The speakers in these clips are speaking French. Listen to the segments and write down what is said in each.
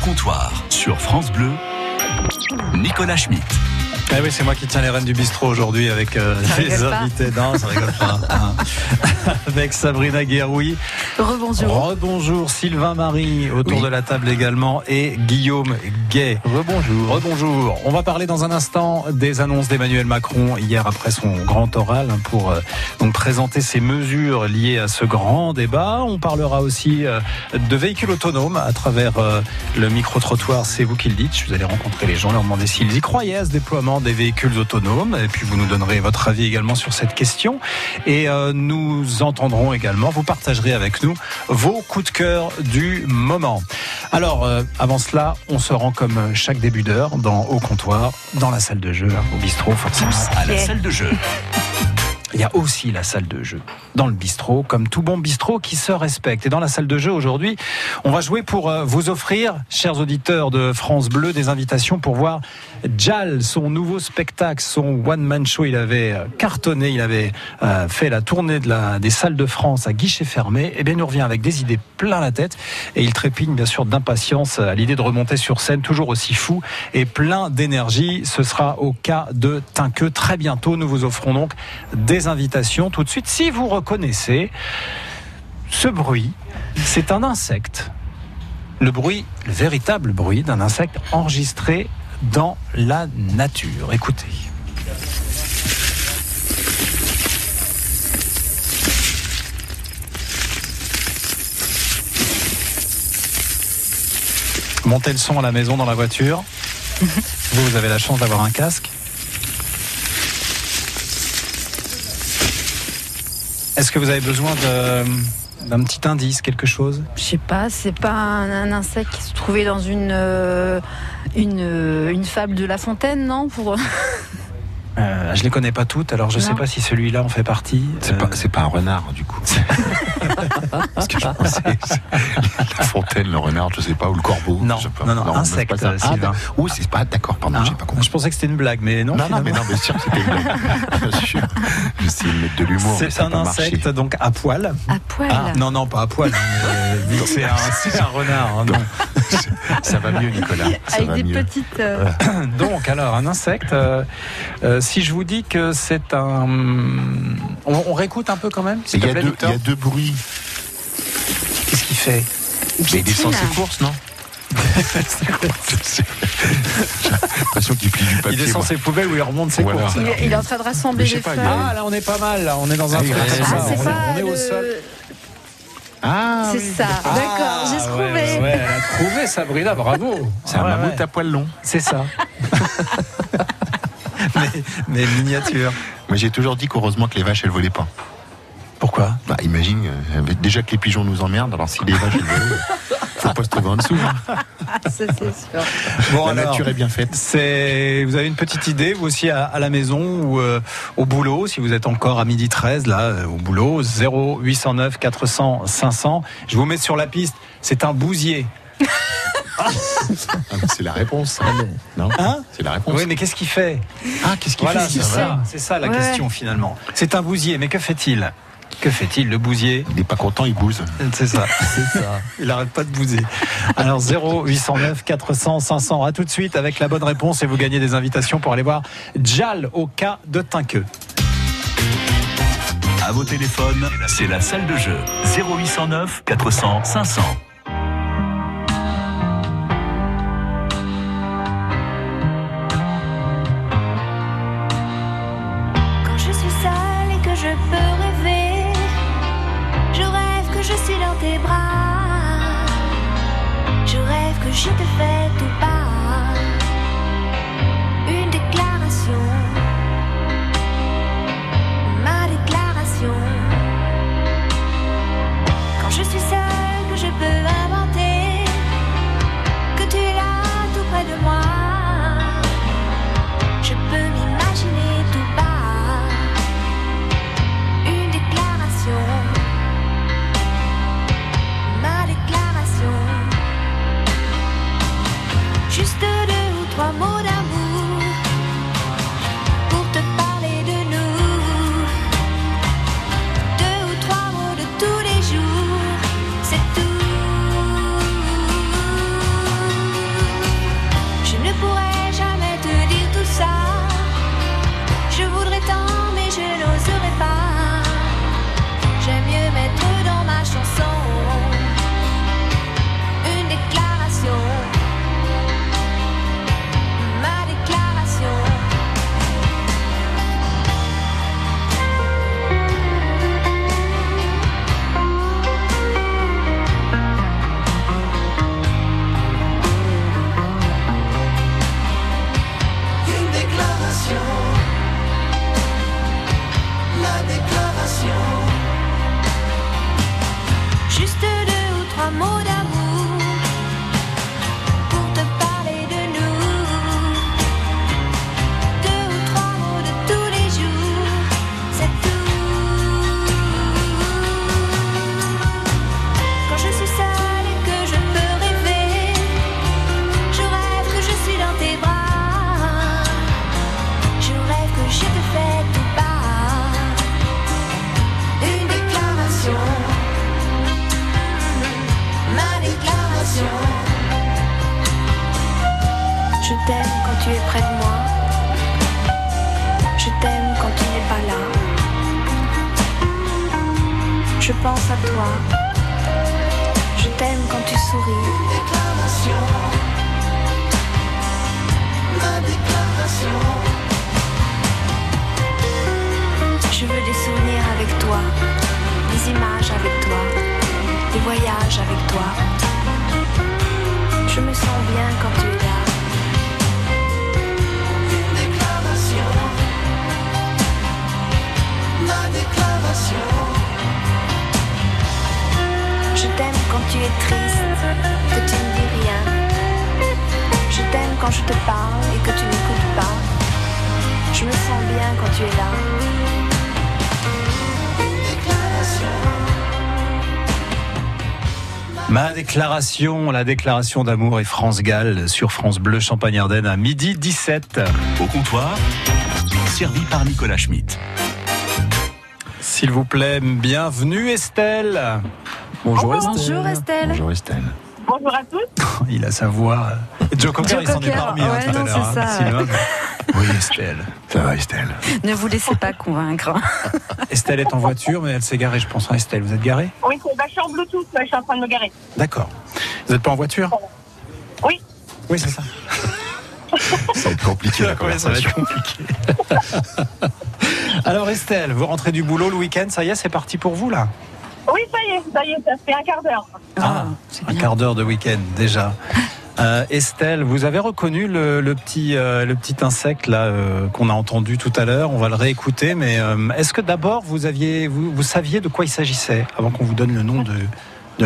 comptoir sur France Bleu, Nicolas Schmitt. Eh oui, c'est moi qui tiens les rênes du bistrot aujourd'hui avec euh, les invités. Non, ça rigole pas. hein. avec Sabrina Gueroui. Rebonjour. Rebonjour Sylvain Marie autour Oui. de la table également et Guillaume Gay. Rebonjour. Rebonjour. On va parler dans un instant des annonces d'Emmanuel Macron hier après son grand oral hein, pour euh, donc présenter ses mesures liées à ce grand débat. On parlera aussi euh, de véhicules autonomes à travers euh, le micro-trottoir. C'est vous qui le dites. Vous allez rencontrer les gens, leur demander s'ils y croyaient à ce déploiement des véhicules autonomes. Et puis vous nous donnerez votre avis également sur cette question. Et euh, nous entendrons également, vous partagerez avec nous vos coups de cœur du moment. Alors, euh, avant cela, on se rend comme chaque début d'heure dans au comptoir, dans la salle de jeu, au bistrot forcément. À la salle de jeu. Il y a aussi la salle de jeu dans le bistrot, comme tout bon bistrot qui se respecte. Et dans la salle de jeu aujourd'hui, on va jouer pour euh, vous offrir, chers auditeurs de France Bleu, des invitations pour voir Jal, son nouveau spectacle, son one-man show. Il avait euh, cartonné, il avait euh, fait la tournée des salles de France à guichet fermé. Et bien, il nous revient avec des idées plein la tête et il trépigne bien sûr d'impatience à l'idée de remonter sur scène, toujours aussi fou et plein d'énergie. Ce sera au cas de Tinqueux très bientôt. Nous vous offrons donc des invitations tout de suite. Si vous reconnaissez ce bruit, c'est un insecte. Le bruit, le véritable bruit d'un insecte enregistré dans la nature. Écoutez. Montez le son à la maison dans la voiture. Vous, vous avez la chance d'avoir un casque. Est-ce que vous avez besoin de- d'un petit indice, quelque chose? Je sais pas, c'est pas un, un insecte qui se trouvait dans une, euh, une, euh, une fable de La Fontaine, non pour... Euh, Je les connais pas toutes, alors je ne sais pas si celui-là en fait partie. C'est Euh, pas, c'est pas un renard, du coup. Parce que je pensais, c'est la fontaine, le renard, je sais pas, ou le corbeau. Non, je sais pas. non, non, c'est insecte, pas ça. Ah, c'est pas, d'accord, pardon, hein j'ai pas compris. Je pensais que c'était une blague, mais non. Non, non, mais non, mais sûr, c'était une blague. Bien sûr. J'essayais de mettre de l'humour. C'est un marché. insecte donc à poil. À poil. Ah, non, non, pas à poil. hein, euh, c'est un, renard. hein, non. Ça va mieux, Nicolas. Ça Avec va des mieux. petites... euh, Donc, alors, un insecte. euh, euh, si je vous dis que c'est un. On, on réécoute un peu quand même Il y a deux bruits. Qu'est-ce qu'il fait Mais il descend ses courses, non J'ai l'impression qu'il plie du Il papier. descend moi. ses poubelles ou il remonte ses Voilà. courses il, est, il est en train de rassembler les feuilles. il Ah, là, on est pas mal. Là, on est dans un Ah, il truc Ah, c'est On est- on est au sol. Ah, C'est oui. ça, d'accord, j'ai Ah, trouvé. Ouais, ouais, elle a trouvé Sabrina, bravo. C'est un Ouais, mammouth ouais. à poil long. C'est ça. mais, mais miniature. Moi, j'ai toujours dit qu'heureusement que les vaches, elles volaient pas. Pourquoi Bah, imagine, euh, déjà que les pigeons nous emmerdent, alors si les vaches, volent, faut pas se trouver en dessous. hein. Ça, c'est sûr. Bon, La alors, nature est bien faite. C'est, vous avez une petite idée, vous aussi à, à la maison ou euh, au boulot, si vous êtes encore à midi 13, là, euh, au boulot, 0809 400 500. Je vous mets sur la piste, c'est un bousier. Ah, mais c'est la réponse. ça. Non Hein C'est la réponse. Oui, mais qu'est-ce qu'il fait Ah, qu'est-ce qu'il Voilà, fait c'est ça, c'est ça la Ouais. question finalement. C'est un bousier, mais que fait-il? Que fait-il, le bousier? Il n'est pas content, il bouse. C'est ça, c'est ça. Il arrête pas de bouser. Alors 0809 400 500. À tout de suite avec la bonne réponse et vous gagnez des invitations pour aller voir Jal au cas de Tinqueux. À vos téléphones, c'est la salle de jeu. 0809 400 500. Déclaration, la déclaration d'amour et France Gall sur France Bleu Champagne-Ardenne à midi 17. Au comptoir, servi par Nicolas Schmitt. S'il vous plaît, bienvenue Estelle. Bonjour Bonjour Estelle. Bonjour Estelle. Bonjour à tous. Il a sa voix. Joe Cocker, Joe il s'en est remis hein, ouais, tout à l'heure. Oui, Estelle. Ça va Estelle Ne vous laissez pas convaincre. Estelle est en voiture, mais elle s'est garée, je pense. hein, Estelle, vous êtes garée? Oui, c'est- bah, je suis en Bluetooth, là, je suis en train de me garer. D'accord. Vous n'êtes pas en voiture? Oui. Oui, c'est ça. Ça va être compliqué la Ouais, ça va conversation. être compliqué. Alors Estelle, vous rentrez du boulot le week-end, ça y est, c'est parti pour vous là? Oui, ça y est, ça y est, ça fait un quart d'heure. Ah, un quart d'heure de week-end déjà. Euh, Estelle, vous avez reconnu le, le petit, euh, le petit insecte là euh, qu'on a entendu tout à l'heure. On va le réécouter, mais est-ce que d'abord vous aviez, vous, vous saviez de quoi il s'agissait avant qu'on vous donne le nom de,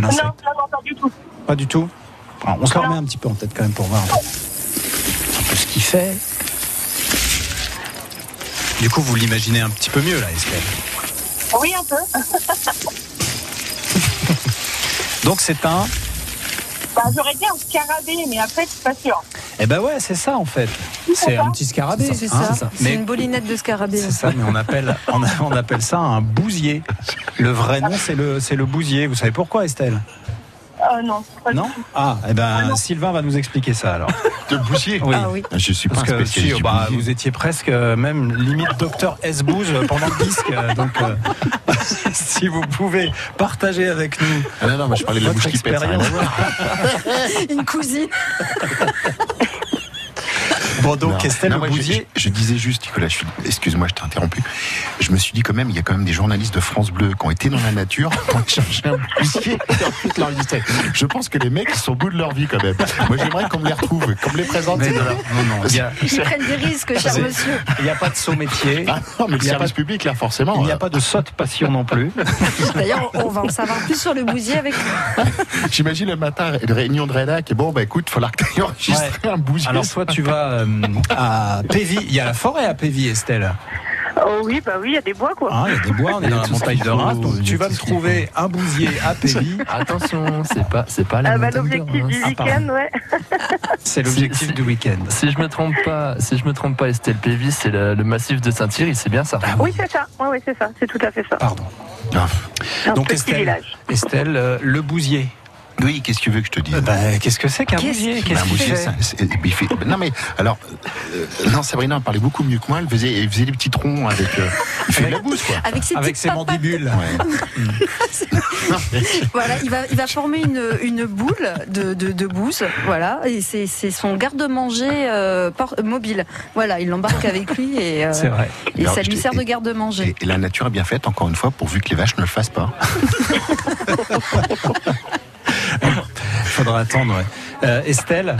l'insecte? non, non, pas du tout. Pas du tout? Alors, on se le remet un petit peu en tête quand même pour voir un peu ce qu'il fait. Du coup, vous l'imaginez un petit peu mieux là, Estelle. Oui, un peu. Donc c'est un. Bah, J'aurais dit un scarabée, mais après, je suis pas sûre. Eh ben ouais, c'est ça en fait. C'est un petit scarabée. C'est hein, ça. C'est Mais une bolinette de scarabée. C'est ça, mais on appelle, on, appelle ça un bousier. Le vrai nom, c'est le, c'est le bousier. Vous savez pourquoi, Estelle? Euh, non, pas du Ah, eh ben, Sylvain va nous expliquer ça alors. De bousier Oui. Ah oui. Je suis pas Parce un que spécialiste si, du bah, vous étiez presque euh, même limite docteur S Bouge pendant le disque. euh, Donc, euh, si vous pouvez partager avec nous Ah non, non, moi je parlais de la votre bouche qui pète. voir. Une cousine. Non. Moi, je- bousier. Je, disais juste, Nicolas, excuse-moi, je t'ai interrompu. Je me suis dit quand même, il y a quand même des journalistes de France Bleu qui ont été dans la nature, ont cherché un bousier et ensuite l'enregistrer. Je pense que les mecs, ils sont au bout de leur vie quand même. Moi, j'aimerais qu'on me les retrouve, qu'on me les présente. Non, non, non, il n'y a, Ils prennent des risques, cher monsieur. il y a pas de saut métier. Ah non, mais le Il y a service pas- public, là, forcément. Il n'y a euh, pas de saute passion non plus. D'ailleurs, on va en savoir plus sur le bousier avec J'imagine le matin, une réunion de rédac, et bon, bah écoute, il faut enregistrer un bousier. Alors, soit tu vas euh, à Pévy. Il y a la forêt à Pévy, Estelle. Oh oui, bah oui, il y a des bois, quoi. Hein, il y a des bois, on est dans la montagne de Reims. Donc, tu vas me trouver un bousier à Pévy. Attention, c'est pas, c'est pas la Ah bah, L'objectif du. Ah, pardon. week-end, ouais. C'est l'objectif Si- du week-end. Si je me trompe pas, si je me trompe pas, Estelle Pévis, c'est le, le massif de Saint-Thierry, c'est bien ça. Oui, c'est ça. Oui, oui, c'est ça. C'est tout à fait ça. Pardon. Ah, Un Donc, Estelle, village. Estelle euh, le bousier. Oui, qu'est-ce que tu veux que je te dise Euh, bah, Qu'est-ce que c'est qu'un Qu'est-ce bousier Qu'est-ce Un qu'il fait c'est- fait- Non mais alors, euh, non Sabrina en parlait beaucoup mieux que moi. Elle faisait, elle faisait des petits troncs avec. euh, il fait de la bouse quoi. avec ses Avec ses mandibules. Ouais. Voilà, il va, il va former une, une boule de, de, de bouse, voilà, et c'est c'est son garde-manger euh, mobile. Voilà, il l'embarque avec lui et, euh, C'est vrai. et Alors, ça lui sert de garde-manger. Et, et la nature est bien faite encore une fois pourvu que les vaches ne le fassent pas. Faudra attendre. ouais. Euh, Estelle,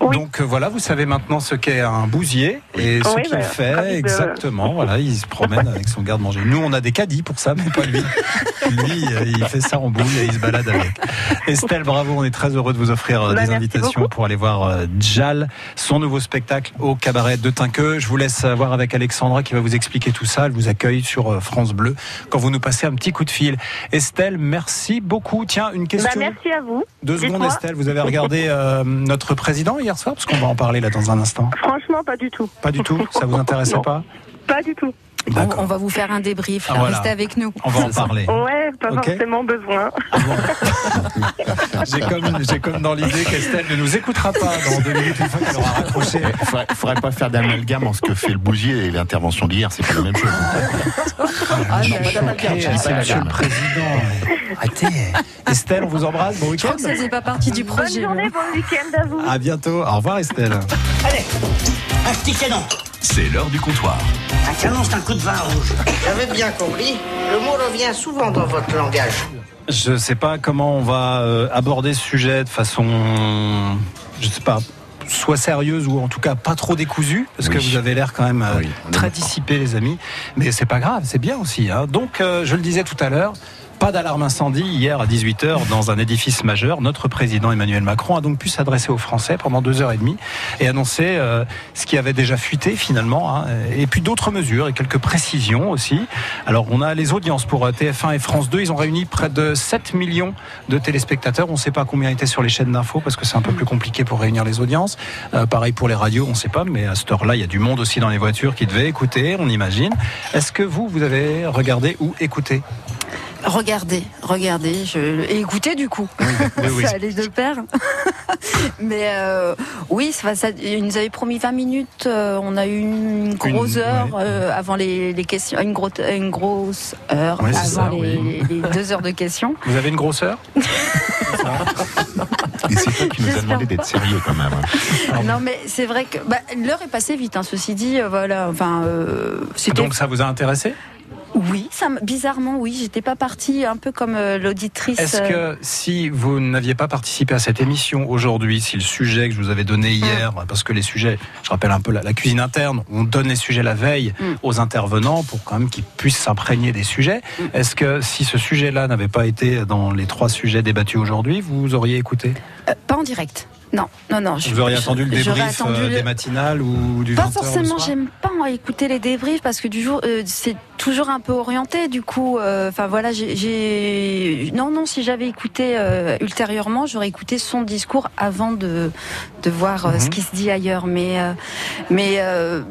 Oui. Donc euh, voilà, vous savez maintenant ce qu'est un bousier et ce Oui, qu'il bah, fait de- exactement. Voilà, il se promène avec son garde-manger. Nous, on a des caddies pour ça, mais pas lui. Lui, euh, il fait ça en boule et il se balade avec. Estelle, bravo, on est très heureux de vous offrir euh, Bah, des invitations beaucoup. pour aller voir Jal, son nouveau spectacle au cabaret de Tinqueux. Je vous laisse voir avec Alexandra qui va vous expliquer tout ça. Elle vous accueille sur France Bleu quand vous nous passez un petit coup de fil. Estelle, merci beaucoup. Tiens, une Bah, question. merci à vous. Deux secondes. Estelle. Vous avez regardé euh, notre président hier soir Parce qu'on va en parler là dans un instant. Franchement, pas du tout. Pas du tout? Ça vous intéressait pas? Pas du tout. On, on va vous faire un débrief. Ah, voilà. Restez avec nous. On va en parler. Ouais, pas forcément besoin. J'ai comme, j'ai comme dans l'idée qu'Estelle ne nous écoutera pas dans deux minutes une fois qu'elle aura raccroché. Il faudrait, faudrait pas faire d'amalgame en ce que fait le bousier et l'intervention d'hier, c'est pas la même chose. Ah, je Monsieur le. Président. Estelle, on vous embrasse. Bon Je week-end. crois que ça faisait pas partie du Bonne projet. journée, mais- bon week-end à vous. À bientôt. Au revoir Estelle. Allez, un petit canon. C'est l'heure du comptoir. Un canon, c'est un coup de vin rouge. J'avais bien compris. Le mot revient souvent dans votre langage. Je sais pas comment on va euh, aborder ce sujet de façon, je sais pas, soit sérieuse ou en tout cas pas trop décousue, parce que vous avez l'air quand même euh, Oui, très dissipé, les amis. Mais c'est pas grave, c'est bien aussi. hein. Donc, euh, je le disais tout à l'heure. Pas d'alarme incendie hier à 18h dans un édifice majeur. Notre président Emmanuel Macron a donc pu s'adresser aux Français pendant deux heures et demie et annoncer euh, ce qui avait déjà fuité finalement, hein, et puis d'autres mesures et quelques précisions aussi. Alors on a les audiences pour euh, TF1 et France 2. Ils ont réuni près de 7 millions de téléspectateurs. On ne sait pas combien étaient sur les chaînes d'infos parce que c'est un peu plus compliqué pour réunir les audiences. Euh, pareil pour les radios, on ne sait pas, mais à cette heure-là, il y a du monde aussi dans les voitures qui devait écouter, on imagine. Est-ce que vous, vous avez regardé ou écouté? Regardez, regardez, je... et écoutez du coup. oui, oui. ça allait de pair. Mais euh, oui, ça, ça- ils nous avaient promis 20 minutes. euh, on a eu une grosse Une- heure ouais. euh, avant les, les questions, une, grosse une grosse heure Ouais, avant ça, les, deux heures de questions. Vous avez une grosseur Et c'est toi qui nous a demandé d'être sérieux quand même. hein. Non, mais c'est vrai que bah, l'heure est passée vite. hein, ceci dit, voilà. Enfin, c'était Donc ça vous a intéressé? Oui, ça, bizarrement, oui. J'étais pas partie un peu comme euh, l'auditrice. Est-ce euh, que si vous n'aviez pas participé à cette émission aujourd'hui, si le sujet que je vous avais donné hier, parce que les sujets, je rappelle un peu la, la cuisine interne, on donne les sujets la veille Mm. aux intervenants pour quand même qu'ils puissent s'imprégner des sujets. Mm. Est-ce que si ce sujet-là n'avait pas été dans les trois sujets débattus aujourd'hui, vous auriez écouté? Euh, pas en direct. Non, non, non. je- Vous auriez je- attendu le débrief attendu euh, des matinales ou du 20 Pas forcément, j'aime pas écouter les débriefs parce que du jour, euh, c'est toujours un peu orienté. Du coup, euh, enfin voilà, j'ai- non non, si j'avais écouté euh, ultérieurement, j'aurais écouté son discours avant de de voir euh, ce Mhm. qui se dit ailleurs. Mais euh, mais euh,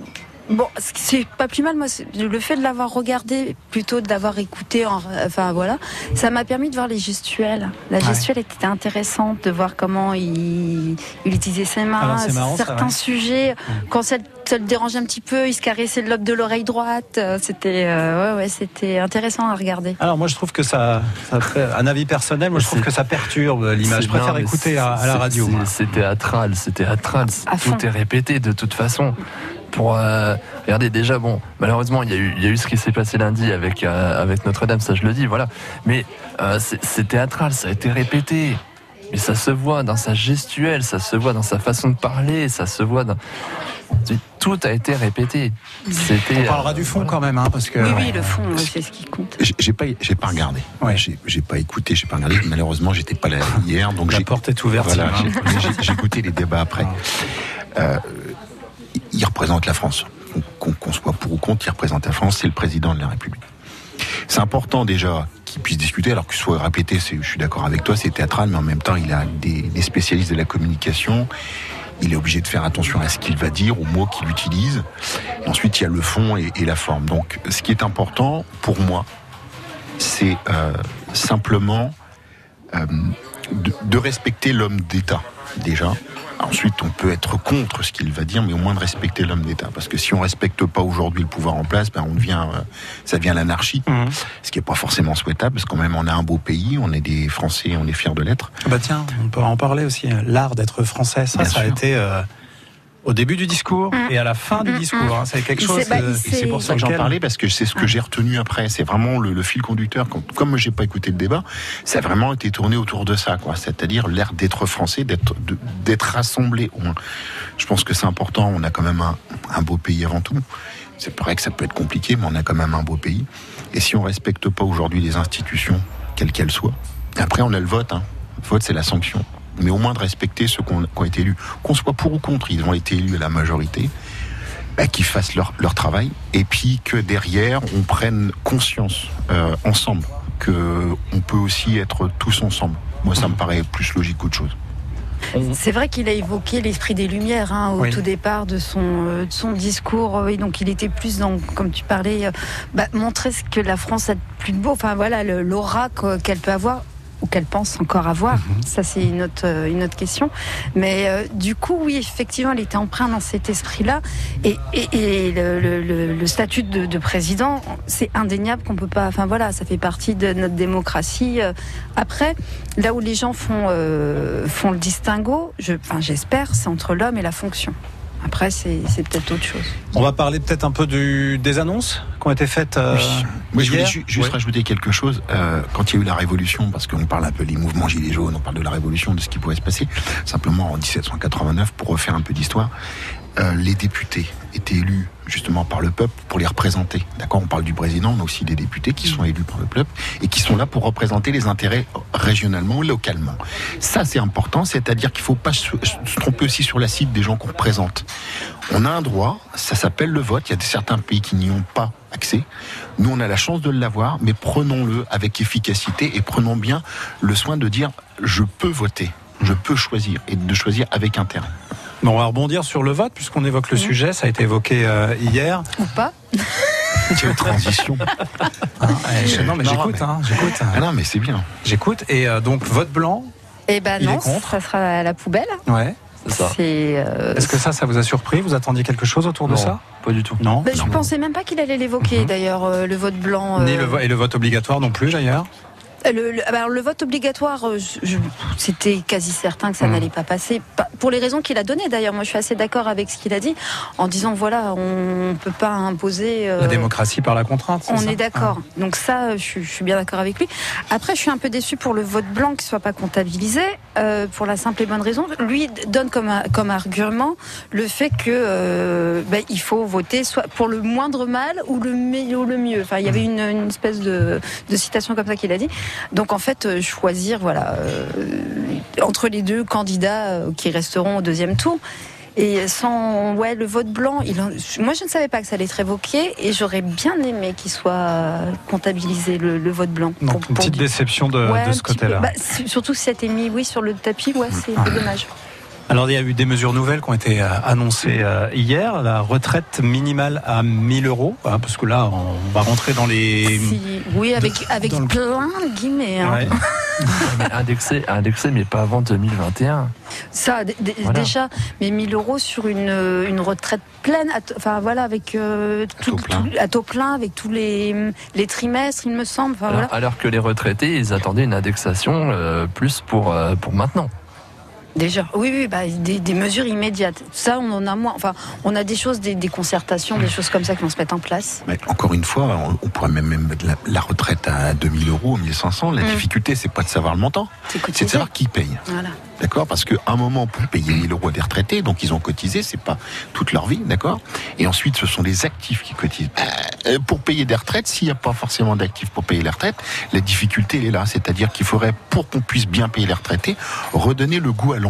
Bon, c'est pas plus mal. Moi, le fait de l'avoir regardé plutôt de l'avoir écouté, en- enfin voilà, ça m'a permis de voir les gestuels. La Ouais. gestuelle était intéressante, de voir comment il, il utilisait ses mains, marrant, ça, certains ouais. sujets. Quand ça, ça le dérangeait un petit peu, il se caressait le lobe de l'oreille droite. Euh, C'était, euh, ouais, ouais, c'était intéressant à regarder. Alors moi je trouve que ça, un avis personnel, moi je trouve que ça perturbe l'image. Je préfère non, écouter à, à la radio. c'est- théâtral, c'est théâtral. À. Tout est répété de toute façon. Pour euh, regardez déjà bon, malheureusement il y a eu il y a eu ce qui s'est passé lundi avec euh, avec Notre-Dame, ça je le dis, voilà. Mais euh, c'est théâtral, ça a été répété. Mais ça se voit dans sa gestuelle, ça se voit dans sa façon de parler, ça se voit dans tout a été répété. On parlera du fond quand même, hein, parce que Oui, oui, le fond, c'est ce qui compte. J'ai pas, j'ai pas regardé. Ouais. J'ai pas écouté, j'ai pas regardé. Malheureusement, j'étais pas là hier, donc la porte est ouverte. Voilà, j'ai- écouté les débats après. Euh, il représente la France. Qu'on soit pour ou contre, il représente la France, c'est le président de la République. C'est important déjà qu'il puisse discuter, alors que ce soit répété, je suis d'accord avec toi, c'est théâtral, mais en même temps, il a des, spécialistes de la communication. Il est obligé de faire attention à ce qu'il va dire, aux mots qu'il utilise. Ensuite, il y a le fond et, la forme. Donc, ce qui est important pour moi, c'est euh, simplement euh, de respecter l'homme d'État, déjà. Ensuite, on peut être contre ce qu'il va dire, mais au moins de respecter l'homme d'État. Parce que si on respecte pas aujourd'hui le pouvoir en place, ben on devient, euh, ça devient l'anarchie, Mhm. ce qui est pas forcément souhaitable, parce qu'on même on a un beau pays, on est des Français, on est fiers de l'être. Bah tiens, on peut en parler aussi. L'art d'être français, ça, Bien ça a été euh, Au début du discours Mm. et à la fin du Mm, discours. mm. hein. C'est quelque chose. bah, euh, c'est pour ça que j'en parlais parce que c'est ce que j'ai retenu après. C'est vraiment le, le fil conducteur. Quand- comme moi j'ai pas écouté le débat, ça a vraiment été tourné autour de ça, quoi. C'est-à-dire l'air d'être français, d'être d'être rassemblé. au moins. Je pense que c'est important. On a quand même un, un beau pays avant tout. C'est vrai que ça peut être compliqué, mais on a quand même un beau pays. Et si on respecte pas aujourd'hui les institutions, quelles qu'elles soient, après on a le vote. Hein. Le vote c'est la sanction. Mais au moins de respecter ceux qui ont, été élus, qu'on soit pour ou contre, ils ont été élus à la majorité bah, qu'ils fassent leur, leur travail et puis que derrière on prenne conscience euh, ensemble que on peut aussi être tous ensemble. Moi, ça me paraît plus logique qu'autre chose. C'est vrai qu'il a évoqué l'esprit des Lumières hein, au Oui. tout départ de son, euh, de son discours. euh, Et donc il était plus dans, comme tu parlais, euh, bah, montrer ce que la France a de plus de beau. Enfin voilà, l'aura que- qu'elle peut avoir ou qu'elle pense encore avoir. Mhm. Ça c'est une autre, euh, une autre question. Mais euh, du coup, oui, effectivement, elle était empreinte dans cet esprit-là. Et, et, et le, le- le- le statut de, de président, c'est indéniable qu'on peut pas. Enfin voilà, ça fait partie de notre démocratie. Euh, Après, là où les gens font, euh, font le distinguo, je, enfin, j'espère, c'est entre l'homme et la fonction. Après, c'est c'est peut-être autre chose. On va parler peut-être un peu du, des annonces qui ont été faites. euh, Oui. Moi, je voulais ju- juste rajouter quelque chose. Euh, quand il y a eu la Révolution, parce qu'on parle un peu des mouvements gilets jaunes, on parle de la Révolution, de ce qui pouvait se passer, simplement en 1789, pour refaire un peu d'histoire, euh, les députés étaient élus justement par le peuple pour les représenter. D'accord On parle du président, mais aussi des députés qui sont élus par le peuple et qui sont là pour représenter les intérêts régionalement ou localement. Ça, c'est important, c'est-à-dire qu'il ne faut pas se, se tromper aussi sur la cible des gens qu'on représente. On a un droit, ça s'appelle le vote. Il y a certains pays qui n'y ont pas accès. Nous, on a la chance de l'avoir, mais prenons-le avec efficacité et prenons bien le soin de dire je peux voter, je peux choisir et de choisir avec intérêt. Bon, on va rebondir sur le vote puisqu'on évoque le sujet. Ça a été évoqué euh, hier. Ou pas Quelle transition Hein, et- non, mais j'écoute. mais- hein, j'écoute. Ah non, mais c'est bien. J'écoute. Et euh, donc vote blanc. Eh ben Il est non, contre. ça sera à la poubelle. Ouais. C'est ça. C'est. euh, Est-ce que ça, ça vous a surpris? Vous attendiez quelque chose autour de ça? Pas du tout. Non? ben, je pensais même pas qu'il allait l'évoquer Mhm. d'ailleurs, euh, le vote blanc. Ni le vo- et le vote obligatoire non plus d'ailleurs? Le, le- alors, le vote obligatoire, euh, c'était quasi certain que ça Mhm. n'allait pas passer. Pas- Pour les raisons qu'il a données d'ailleurs. Moi, je suis assez d'accord avec ce qu'il a dit en disant voilà, on peut pas imposer. euh, La démocratie par la contrainte. on ça est d'accord. Donc ça, je, suis- je suis bien d'accord avec lui. Après, je suis un peu déçue pour le vote blanc qui soit pas comptabilisé, euh, pour la simple et bonne raison. Lui donne comme, comme argument le fait que euh, ben, il faut voter soit pour le moindre mal ou le, ou le mieux. Enfin, il y avait une, une espèce de, de citation comme ça qu'il a dit. Donc en fait, euh, choisir voilà euh, entre les deux candidats euh, qui resteront au deuxième tour. Et sans ouais le vote blanc, il moi je ne savais pas que ça allait être évoqué et j'aurais bien aimé qu'il soit comptabilisé le, le vote blanc. Donc Pour- une pour petite déception de, Ouais, de un ce côté-là. Bah, surtout si ça a été mis oui sur le tapis, ouais c'est dommage. Alors il y a eu des mesures nouvelles qui ont été euh, annoncées euh, hier. La retraite minimale à 1000 euros, hein, parce que là on va rentrer dans les. Si- oui avec avec dans le- plein de guillemets. hein. Ouais. Mais indexé, indexé, mais pas avant 2021. Ça, d- d- Voilà. déjà, mais 1000 euros sur une, euh, une retraite pleine, enfin voilà, avec euh, tout, taux plein. tout- à taux plein, avec tous les, les trimestres, il me semble. Alors, voilà. alors que les retraités, ils attendaient une indexation euh, plus pour, euh, pour maintenant. Déjà, oui, oui, bah, des, des mesures immédiates. Ça, on en a moins. Enfin, on a des choses, des, des concertations, des choses comme ça qui vont se mettre en place. Mais encore une fois, on, on pourrait même, même mettre la, la retraite à 2000 euros, 1500. La Mm. difficulté, c'est pas de savoir le montant, C'est de savoir qui paye. Voilà. D'accord? Parce qu'à un moment, pour payer 1000 euros des retraités, donc ils ont cotisé, c'est pas toute leur vie, d'accord? Et ensuite, ce sont les actifs qui cotisent. Euh, pour payer des retraites, s'il n'y a pas forcément d'actifs pour payer les retraites, la difficulté, elle est là. C'est-à-dire qu'il faudrait, pour qu'on puisse bien payer les retraités, redonner le goût à l'emploi.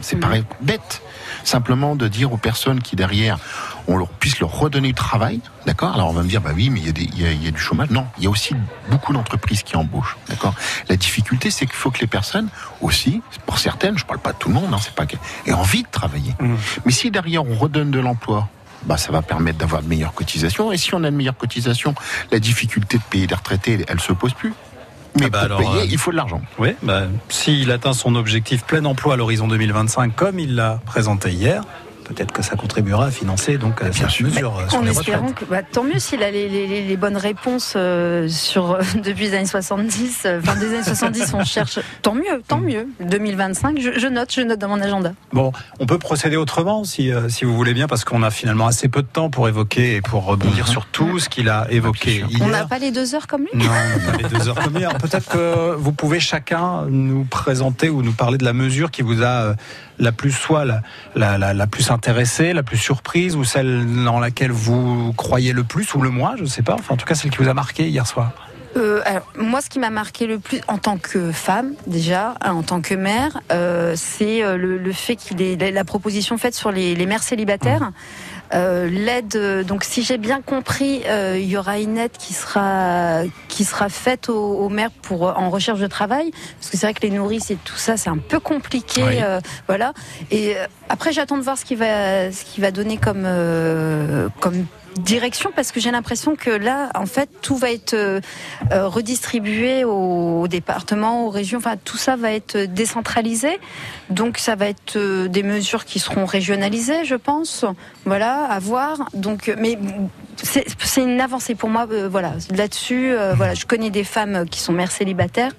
C'est Mhm. pareil, bête. Simplement de dire aux personnes qui, derrière, on leur puisse leur redonner du travail, d'accord? Alors on va me dire, bah oui, mais il y, a des- il y a- il y a du chômage. Non, il y a aussi beaucoup d'entreprises qui embauchent, d'accord? La difficulté, c'est qu'il faut que les personnes aussi, pour certaines, je parle pas de tout le monde, hein, c'est pas aient envie de travailler. Mhm. Mais si derrière on redonne de l'emploi, bah ça va permettre d'avoir de meilleures cotisations. Et si on a de meilleures cotisations, la difficulté de payer des retraités, elle se pose plus. Mais Ah bah pour alors, payer, euh, il faut de l'argent. Oui, bah, s'il atteint son objectif plein emploi à l'horizon 2025, comme il l'a présenté hier, peut-être que ça contribuera à financer donc euh, cette mesure euh, sur En les espérant que, bah, tant mieux s'il a les, les- les- les bonnes réponses euh, sur euh, depuis les années 70. euh, Enfin, des années 70, on cherche. Tant mieux, tant mieux. 2025, je, je note, je note dans mon agenda. Bon, on peut procéder autrement si, euh, si vous voulez bien, parce qu'on a finalement assez peu de temps pour évoquer et pour rebondir sur tout ce qu'il a évoqué On hier. n'a pas les deux heures comme lui Non, on n'a pas les deux heures comme hier. Peut-être que vous pouvez chacun nous présenter ou nous parler de la mesure qui vous a euh, la plus, soit la, la, la, la plus intéressée, la plus surprise, ou celle dans laquelle vous croyez le plus, ou le moins, je ne sais pas. Enfin, en tout cas, celle qui vous a marqué hier soir. Euh, alors, moi, ce qui m'a marqué le plus en tant que femme, déjà, hein, en tant que mère, euh, c'est euh, le, le fait qu'il ait la, proposition faite sur les, les mères célibataires. Euh, L'aide, euh, donc si j'ai bien compris, euh, il y aura une aide qui sera qui sera faite aux, aux mères pour euh, en recherche de travail, parce que c'est vrai que les nourrices et tout ça, c'est un peu compliqué, Oui. euh, voilà. Et après, j'attends de voir ce qu'il va ce qu'il va donner comme euh, comme direction parce que j'ai l'impression que là en fait tout va être euh, euh, redistribué aux, départements, aux régions, enfin tout ça va être décentralisé. Donc ça va être euh, des mesures qui seront régionalisées, je pense. Voilà, à voir. Donc mais c'est une avancée pour moi voilà, là-dessus voilà, je connais des femmes qui sont mères célibataires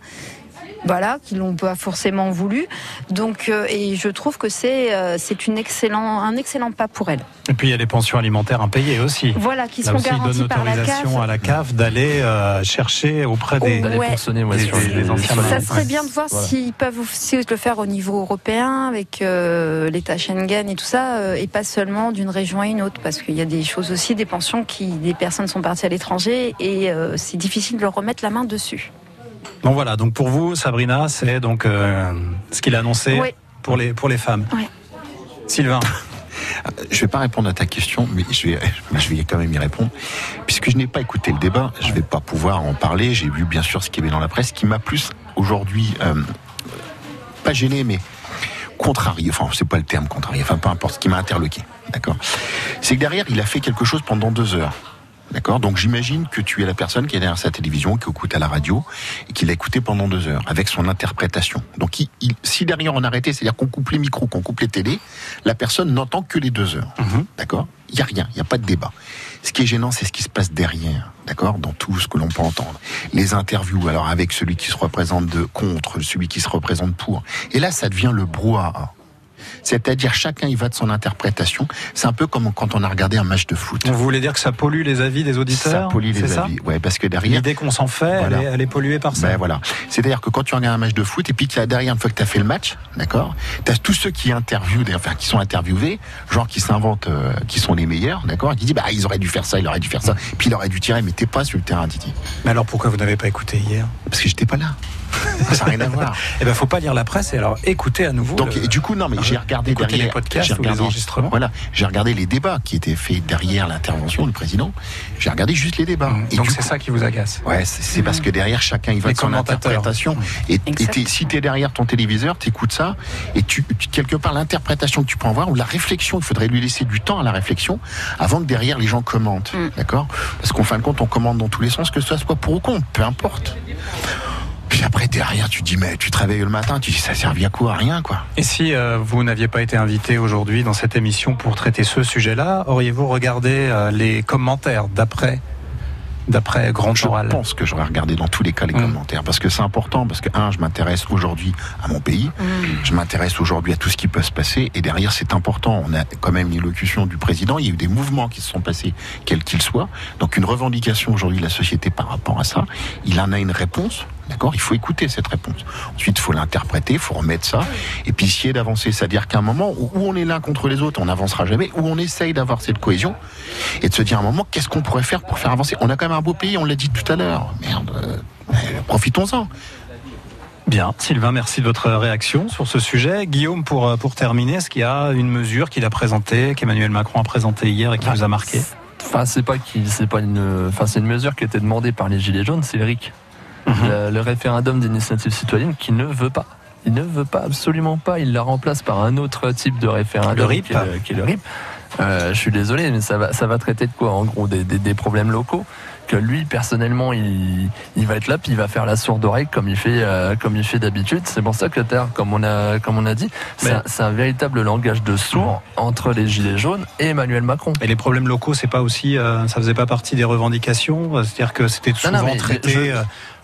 voilà, qui l'ont pas forcément voulu. Donc, euh, et je trouve que c'est euh, c'est une excellent, un excellent pas pour elle. Et puis, il y a les pensions alimentaires impayées aussi. Voilà, qui Là seront aussi, il donne garanties par la CAF. à la CAF d'aller euh, chercher auprès des, Oh, D'aller Ouais. Des- sur des- les- des anciens Ça serait bien de voir Voilà. s'ils peuvent aussi le faire au niveau européen avec euh, l'État Schengen et tout ça, euh, et pas seulement d'une région à une autre, parce qu'il y a des choses aussi, des pensions qui, des personnes sont parties à l'étranger et euh, c'est difficile de leur remettre la main dessus. Bon voilà, donc pour vous, Sabrina, c'est donc euh, ce qu'il a annoncé Oui. pour les pour les femmes. Oui. Sylvain, Je vais pas répondre à ta question, mais je vais, je vais quand même y répondre. Puisque je n'ai pas écouté le débat, je vais pas pouvoir en parler. J'ai vu bien sûr ce qu'il y avait dans la presse, Ce qui m'a plus aujourd'hui, euh, pas gêné, mais contrarié. Enfin, c'est pas le terme contrarié. Enfin, peu importe. Ce qui m'a interloqué, d'accord? C'est que derrière, il a fait quelque chose pendant deux heures. D'accord Donc j'imagine que tu es la personne qui est derrière sa télévision, qui écoute à la radio, et qui l'a écouté pendant deux heures, avec son interprétation. Donc il- il- si derrière on arrêtait, c'est-à-dire qu'on coupe les micros, qu'on coupe les télés, la personne n'entend que les deux heures. D'accord Il n'y a rien, il n'y a pas de débat. Ce qui est gênant, c'est ce qui se passe derrière, d'accord Dans tout ce que l'on peut entendre. Les interviews, alors avec celui qui se représente de contre, celui qui se représente pour. Et là, ça devient le brouhaha. C'est-à-dire chacun y va de son interprétation. C'est un peu comme quand on a regardé un match de foot. vous voulez dire que ça pollue les avis des auditeurs Ça pollue les avis. Ouais, parce que derrière, L'idée qu'on s'en fait, Voilà. elle, est, elle est polluée par ça. ben voilà. C'est-à-dire que quand tu regardes un match de foot et puis qu'il y a derrière, une fois que tu as fait le match, d'accord, tu as tous ceux qui interviewent, enfin qui sont interviewés, genre qui s'inventent, euh, qui sont les meilleurs, d'accord, qui disent, bah ils auraient dû faire ça, ils auraient dû faire ça, puis il aurait dû tirer, mais t'es pas sur le terrain, Titi. Mais alors pourquoi vous n'avez pas écouté hier? Parce que j'étais pas là. Ça n'a rien à voir. Eh ben, faut pas lire la presse et alors écoutez à nouveau. Donc, le- et du coup, non, mais j'ai regardé Écoutez derrière. les podcasts j'ai ou les regardé- enregistrements. Voilà, j'ai regardé les débats qui étaient faits derrière l'intervention du président. J'ai regardé juste les débats. Mmh. Et Donc c'est ça qui vous agace. Ouais, c'est parce que derrière chacun il va de son interprétation. Et, et t'es- si tu es derrière ton téléviseur, tu écoutes ça, et tu, tu- quelque part l'interprétation que tu peux en voir, ou la réflexion, il faudrait lui laisser du temps à la réflexion avant que derrière les gens commentent. Mm. D'accord? Parce qu'en fin de compte, on commande dans tous les sens, que ce soit pour ou contre, peu importe. Puis après, derrière, tu dis, mais tu te réveilles le matin, tu dis, ça servait à quoi À rien, quoi. Et si euh, vous n'aviez pas été invité aujourd'hui dans cette émission pour traiter ce sujet-là, auriez-vous regardé euh, les commentaires d'après d'après Grand Je Oral? pense que j'aurais regardé dans tous les cas les Mm. commentaires parce que c'est important parce que un je m'intéresse aujourd'hui à mon pays, je m'intéresse aujourd'hui à tout ce qui peut se passer et derrière c'est important. On a quand même l'élocution du président, il y a eu des mouvements qui se sont passés quels qu'ils soient. Donc une revendication aujourd'hui de la société par rapport à ça, il en a une réponse. D'accord Il faut écouter cette réponse. Ensuite, il faut l'interpréter, il faut remettre ça, et puis essayer d'avancer. C'est-à-dire qu'à un moment où, on est l'un contre les autres, on n'avancera jamais, où on essaye d'avoir cette cohésion, et de se dire à un moment, qu'est-ce qu'on pourrait faire pour faire avancer? On a quand même un beau pays, on l'a dit tout à l'heure. Merde, euh, profitons-en. Bien, Sylvain, merci de votre réaction sur ce sujet. Guillaume, pour, euh, pour terminer, est-ce qu'il y a une mesure qu'il a présentée, qu'Emmanuel Macron a présentée hier et qui Ah. vous a marqué? Enfin, c'est pas qui, c'est pas une, enfin, c'est une mesure qui a été demandée par les Gilets jaunes, c'est le RIC. Mhm. le, le référendum d'initiative citoyenne qui ne veut pas. Il ne veut pas, absolument pas. Il la remplace par un autre type de référendum. Le RIP. Qui est le, qui est le RIP. Euh, je suis désolé, mais ça va, ça va traiter de quoi En gros, des, des- des problèmes locaux. que lui personnellement il, il va être là puis il va faire la sourde oreille comme il fait euh, comme il fait d'habitude. C'est pour ça que t'as- comme on a comme on a dit, c'est un, véritable langage de sourd entre les gilets jaunes et Emmanuel Macron. Et les problèmes locaux, c'est pas aussi, euh, ça faisait pas partie des revendications, c'est-à-dire que c'était souvent non, mais traité je-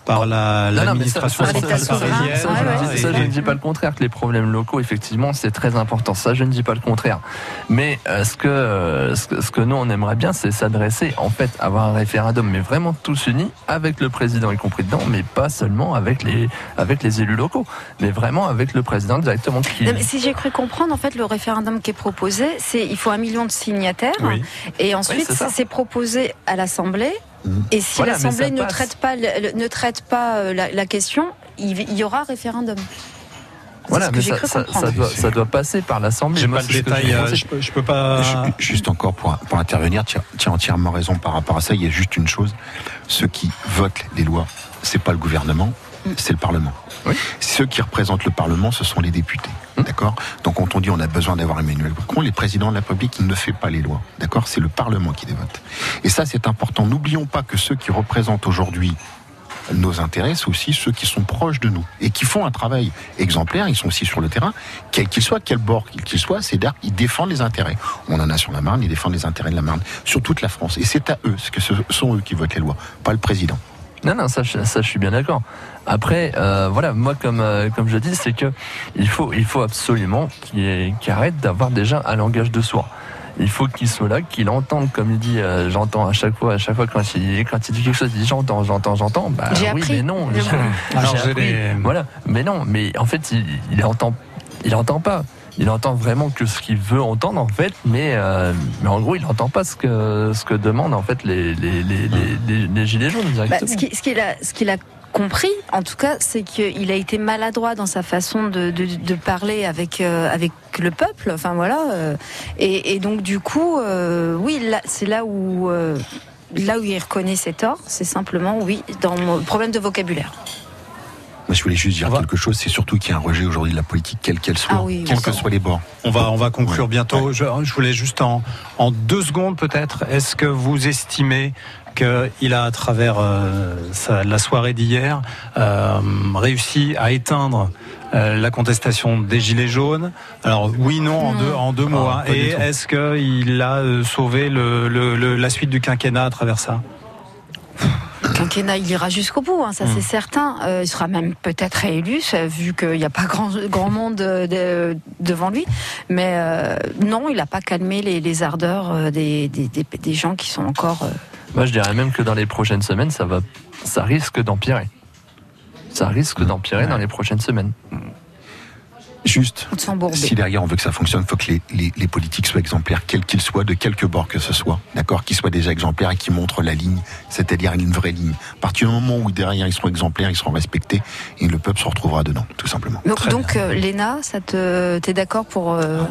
par la- l'administration ça- parisienne. ça, je ne dis- ça, et- je ne dis pas le contraire, que les problèmes locaux, effectivement, c'est très important. Ça, je ne dis pas le contraire. Mais euh, ce, que, euh, ce, que, ce que nous, on aimerait bien, c'est s'adresser, en fait, avoir un référendum, mais vraiment tous unis, avec le président y compris dedans, mais pas seulement avec les, avec les élus locaux, mais vraiment avec le président directement. Qui... Non, mais si j'ai cru comprendre, en fait, le référendum qui est proposé, c'est il faut un million de signataires, Oui. et ensuite Oui, c'est proposé à l'Assemblée. Mhm. Et si l'Assemblée ne traite pas, ne traite pas euh, la, la question, il, il y aura référendum. Voilà, ce que mais j'ai ça, cru ça, comprendre. ça doit, ça doit passer par l'Assemblée. J'ai pas le détail, je euh, je peux, je peux pas. Ju- Juste encore pour, pour intervenir, tu as, tu as entièrement raison par rapport à ça. Il y a juste une chose ceux qui votent les lois, c'est pas le gouvernement, c'est le Parlement. Oui. Ceux qui représentent le Parlement, ce sont les députés. D'accord Donc, quand on dit on a besoin d'avoir Emmanuel Macron, les présidents de la République, ne fait pas les lois. D'accord C'est le Parlement qui les vote. Et ça, c'est important. N'oublions pas que ceux qui représentent aujourd'hui nos intérêts, c'est aussi ceux qui sont proches de nous et qui font un travail exemplaire. Ils sont aussi sur le terrain, quel qu'il soit, quel bord qu'il soit, c'est-à-dire qu'ils défendent les intérêts. On en a sur la Marne, ils défendent les intérêts de la Marne, sur toute la France. Et c'est à eux, parce que ce sont eux qui votent les lois, pas le président. Non, non, ça, je- ça, je suis bien d'accord. Après, euh, voilà, moi, comme, euh, comme je dis, c'est que il faut, il faut absolument qu'il qu'il arrête d'avoir déjà un langage de sourd. Il faut qu'il soit là, qu'il entende, comme il dit, euh, j'entends à chaque fois, à chaque fois quand il, quand il dit quelque chose, il dit j'entends, j'entends, j'entends. Bah J'ai oui, appris. mais non. J'ai- Alors, appris. les- Voilà, mais non, mais en fait, il, il entend, il entend pas. Il entend vraiment que ce qu'il veut entendre en fait, mais, euh, mais en gros, il entend pas ce que, ce que demandent en fait les, les, les, les, gilets jaunes Bah, directement. ce qui- ce qu'il a, ce qu'il a compris, en tout cas, c'est qu'il a été maladroit dans sa façon de, de, de parler avec euh, avec le peuple. Enfin voilà. euh, et, et donc du coup, oui, c'est là où là où il reconnaît ses torts. C'est simplement, oui, dans le problème de vocabulaire. Moi, je voulais juste dire On va- quelque chose, c'est surtout qu'il y a un rejet aujourd'hui de la politique, quelle qu'elle soit, Ah oui, quels que soient les bords. On va, on va conclure Ouais. bientôt. Je, je voulais juste en, en deux secondes peut-être. Est-ce que vous estimez qu'il a, à travers euh, sa- la soirée d'hier, euh, réussi à éteindre euh, la contestation des Gilets jaunes? Alors oui, non, en Non. deux, en deux mots. Ah, hein. Et est-ce qu'il a euh, sauvé le, le- le- la suite du quinquennat à travers ça? Quinquennat, il ira jusqu'au bout, hein, ça c'est certain. Euh, il sera même peut-être réélu, vu qu'il n'y a pas grand, grand monde euh, de- devant lui. Mais euh, non, il n'a pas calmé les, les ardeurs des, des, des- des gens qui sont encore. euh, Moi, je dirais même que dans les prochaines semaines, ça va, ça risque d'empirer. Ça risque d'empirer dans les prochaines semaines. Juste, si derrière on veut que ça fonctionne, il faut que les, les- les politiques soient exemplaires, quels qu'ils soient, de quelque bord que ce soit. D'accord Qu'ils soient déjà exemplaires et qu'ils montrent la ligne, c'est-à-dire une vraie ligne. À partir du moment où derrière ils seront exemplaires, ils seront respectés, et le peuple se retrouvera dedans, tout simplement. Donc, euh, Léna, ça te, t'es d'accord pour, euh,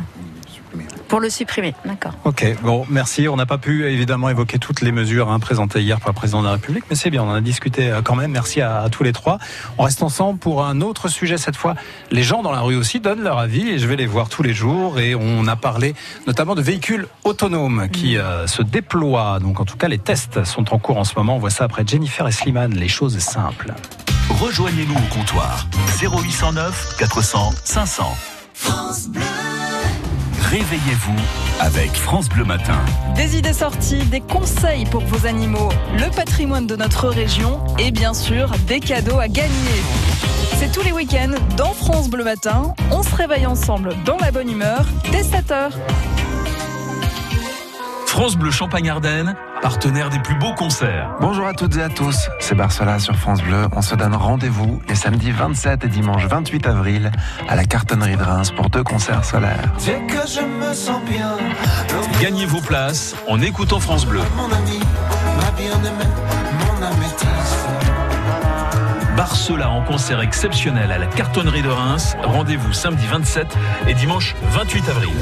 pour le supprimer D'accord. Ok, bon, merci. On n'a pas pu évidemment évoquer toutes les mesures hein, présentées hier par le président de la République, mais c'est bien, on en a discuté euh, quand même. Merci à, à tous les trois. On reste ensemble pour un autre sujet cette fois. Les gens dans la rue aussi donnent leur avis et je vais les voir tous les jours. Et on a parlé notamment de véhicules autonomes qui euh, se déploient. Donc en tout cas, les tests sont en cours en ce moment. On voit ça après Jennifer et Slimane. Les choses simples. Rejoignez-nous au comptoir 0809 400 500. Réveillez-vous avec France Bleu Matin. Des idées sorties, des conseils pour vos animaux, le patrimoine de notre région et bien sûr des cadeaux à gagner. C'est tous les week-ends dans France Bleu Matin. On se réveille ensemble dans la bonne humeur dès 7h. France Bleu Champagne-Ardenne, partenaire des plus beaux concerts. Bonjour à toutes et à tous, c'est Barcela sur France Bleu. On se donne rendez-vous les samedis 27 et dimanche 28 avril à la cartonnerie de Reims pour deux concerts solaires. que je me sens bien. Gagnez vos places en écoutant France Bleu. Mon ami, ma bien-aimée, mon. Barcela en concert exceptionnel à la cartonnerie de Reims. Rendez-vous samedi 27 et dimanche 28 avril.